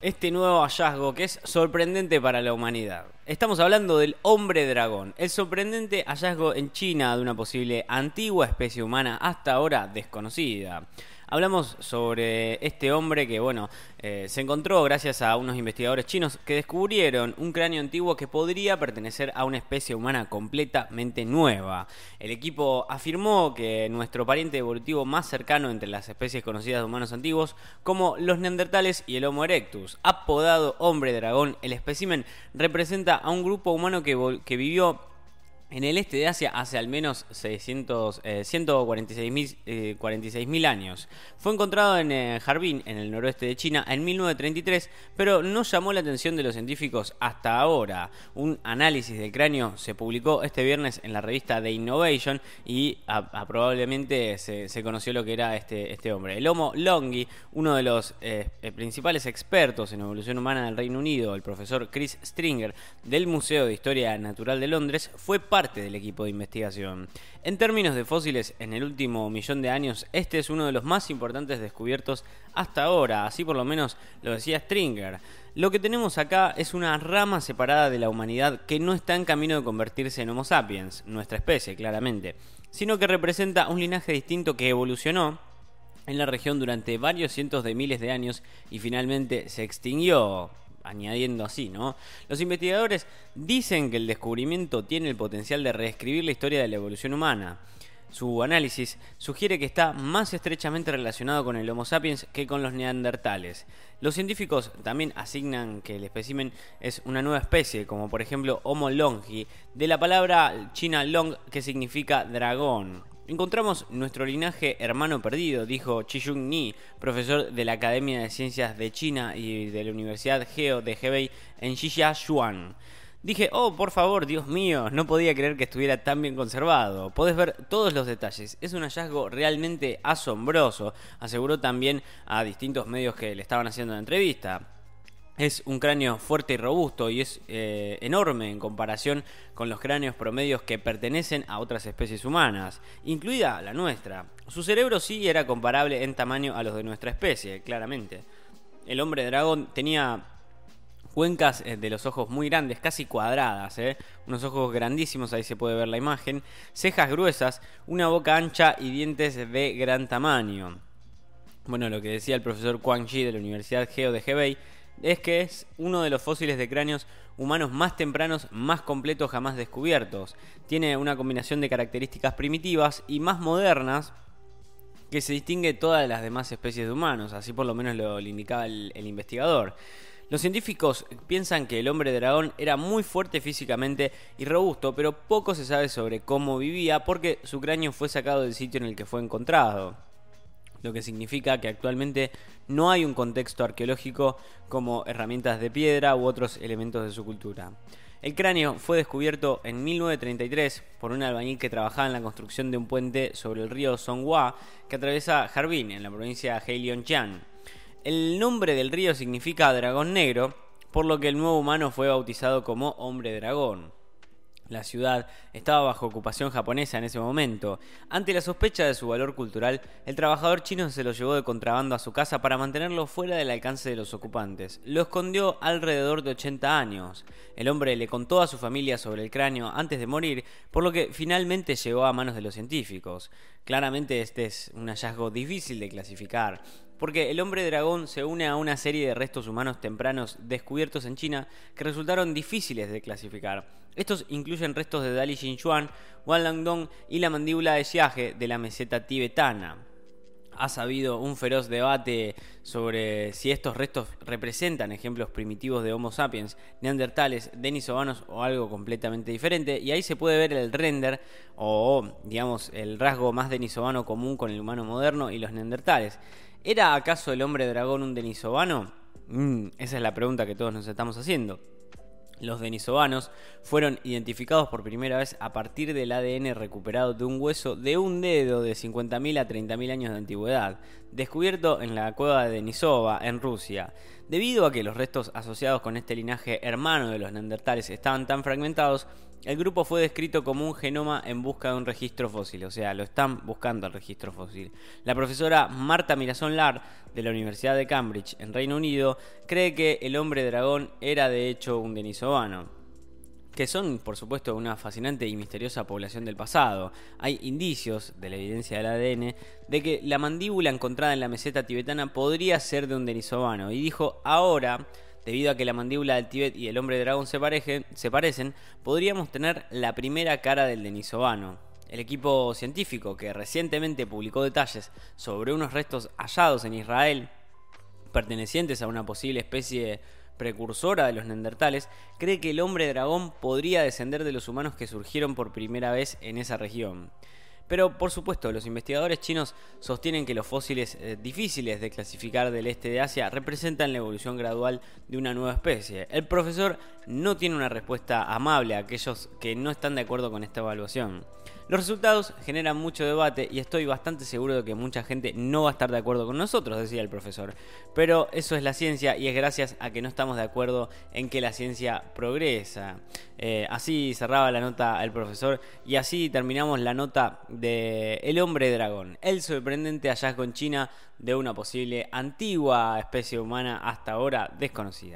Este nuevo hallazgo que es sorprendente para la humanidad. Estamos hablando del hombre dragón, el sorprendente hallazgo en China de una posible antigua especie humana hasta ahora desconocida. Hablamos sobre este hombre que, bueno, eh, se encontró gracias a unos investigadores chinos que descubrieron un cráneo antiguo que podría pertenecer a una especie humana completamente nueva. El equipo afirmó que nuestro pariente evolutivo más cercano entre las especies conocidas de humanos antiguos, como los neandertales y el Homo erectus, apodado hombre dragón, el espécimen representa a un grupo humano que, que vivió en el este de Asia hace al menos 600, 146.000 eh, años. Fue encontrado en eh, Harbin, en el noroeste de China, en 1933, pero no llamó la atención de los científicos hasta ahora. Un análisis del cráneo se publicó este viernes en la revista The Innovation y probablemente se, conoció lo que era este, este hombre. El Homo longi, uno de los eh, principales expertos en evolución humana del Reino Unido, el profesor Chris Stringer del Museo de Historia Natural de Londres, fue parte del equipo de investigación. En términos de fósiles, en el último millón de años, este es uno de los más importantes descubiertos hasta ahora, así por lo menos lo decía Stringer. Lo que tenemos acá es una rama separada de la humanidad que no está en camino de convertirse en Homo sapiens, nuestra especie, claramente, sino que representa un linaje distinto que evolucionó en la región durante varios cientos de miles de años y finalmente se extinguió añadiendo así, ¿no? Los investigadores dicen que el descubrimiento tiene el potencial de reescribir la historia de la evolución humana. Su análisis sugiere que está más estrechamente relacionado con el Homo sapiens que con los neandertales. Los científicos también asignan que el espécimen es una nueva especie, como por ejemplo Homo longi, de la palabra china long que significa dragón. Encontramos nuestro linaje hermano perdido, dijo Chiyung Ni, profesor de la Academia de Ciencias de China y de la Universidad Geo de Hebei en Xixiachuan. Dije, oh, por favor, Dios mío, no podía creer que estuviera tan bien conservado. Podés ver todos los detalles. Es un hallazgo realmente asombroso, aseguró también a distintos medios que le estaban haciendo la entrevista. Es un cráneo fuerte y robusto y es eh, enorme en comparación con los cráneos promedios que pertenecen a otras especies humanas, incluida la nuestra. Su cerebro sí era comparable en tamaño a los de nuestra especie, claramente. El hombre dragón tenía cuencas eh, de los ojos muy grandes, casi cuadradas, ¿eh? unos ojos grandísimos, ahí se puede ver la imagen, cejas gruesas, una boca ancha y dientes de gran tamaño. Bueno, lo que decía el profesor Quang Ji de la Universidad Geo de Hebei es que es uno de los fósiles de cráneos humanos más tempranos, más completos jamás descubiertos. Tiene una combinación de características primitivas y más modernas que se distingue de todas las demás especies de humanos, así por lo menos lo, indicaba el, el investigador. Los científicos piensan que el hombre dragón era muy fuerte físicamente y robusto, pero poco se sabe sobre cómo vivía porque su cráneo fue sacado del sitio en el que fue encontrado lo que significa que actualmente no hay un contexto arqueológico como herramientas de piedra u otros elementos de su cultura. El cráneo fue descubierto en 1933 por un albañil que trabajaba en la construcción de un puente sobre el río Songhua que atraviesa Harbin en la provincia de Heilongjiang. El nombre del río significa dragón negro, por lo que el nuevo humano fue bautizado como hombre dragón. La ciudad estaba bajo ocupación japonesa en ese momento. Ante la sospecha de su valor cultural, el trabajador chino se lo llevó de contrabando a su casa para mantenerlo fuera del alcance de los ocupantes. Lo escondió alrededor de 80 años. El hombre le contó a su familia sobre el cráneo antes de morir, por lo que finalmente llegó a manos de los científicos. Claramente este es un hallazgo difícil de clasificar porque el hombre dragón se une a una serie de restos humanos tempranos descubiertos en China que resultaron difíciles de clasificar. Estos incluyen restos de Dali Xinchuan, Langdong y la mandíbula de Xiaje de la meseta tibetana. Ha sabido un feroz debate sobre si estos restos representan ejemplos primitivos de Homo sapiens, neandertales, denisovanos o algo completamente diferente, y ahí se puede ver el render o, digamos, el rasgo más denisovano común con el humano moderno y los neandertales. ¿Era acaso el hombre dragón un denisovano? Mm, esa es la pregunta que todos nos estamos haciendo. Los denisovanos fueron identificados por primera vez a partir del ADN recuperado de un hueso de un dedo de 50.000 a 30.000 años de antigüedad, descubierto en la cueva de Denisova, en Rusia. Debido a que los restos asociados con este linaje hermano de los neandertales estaban tan fragmentados, El grupo fue descrito como un genoma en busca de un registro fósil, o sea, lo están buscando el registro fósil. La profesora Marta Mirazón Lar, de la Universidad de Cambridge, en Reino Unido, cree que el hombre dragón era de hecho un denisovano que son, por supuesto, una fascinante y misteriosa población del pasado. Hay indicios de la evidencia del ADN de que la mandíbula encontrada en la meseta tibetana podría ser de un denisovano. Y dijo, ahora, debido a que la mandíbula del Tíbet y el hombre dragón se, se parecen, podríamos tener la primera cara del denisovano. El equipo científico que recientemente publicó detalles sobre unos restos hallados en Israel pertenecientes a una posible especie precursora de los neandertales, cree que el hombre dragón podría descender de los humanos que surgieron por primera vez en esa región. Pero por supuesto, los investigadores chinos sostienen que los fósiles eh, difíciles de clasificar del este de Asia representan la evolución gradual de una nueva especie. El profesor no tiene una respuesta amable a aquellos que no están de acuerdo con esta evaluación. Los resultados generan mucho debate y estoy bastante seguro de que mucha gente no va a estar de acuerdo con nosotros, decía el profesor. Pero eso es la ciencia y es gracias a que no estamos de acuerdo en que la ciencia progresa. Eh, así cerraba la nota el profesor y así terminamos la nota de El hombre dragón, el sorprendente hallazgo en China de una posible antigua especie humana hasta ahora desconocida.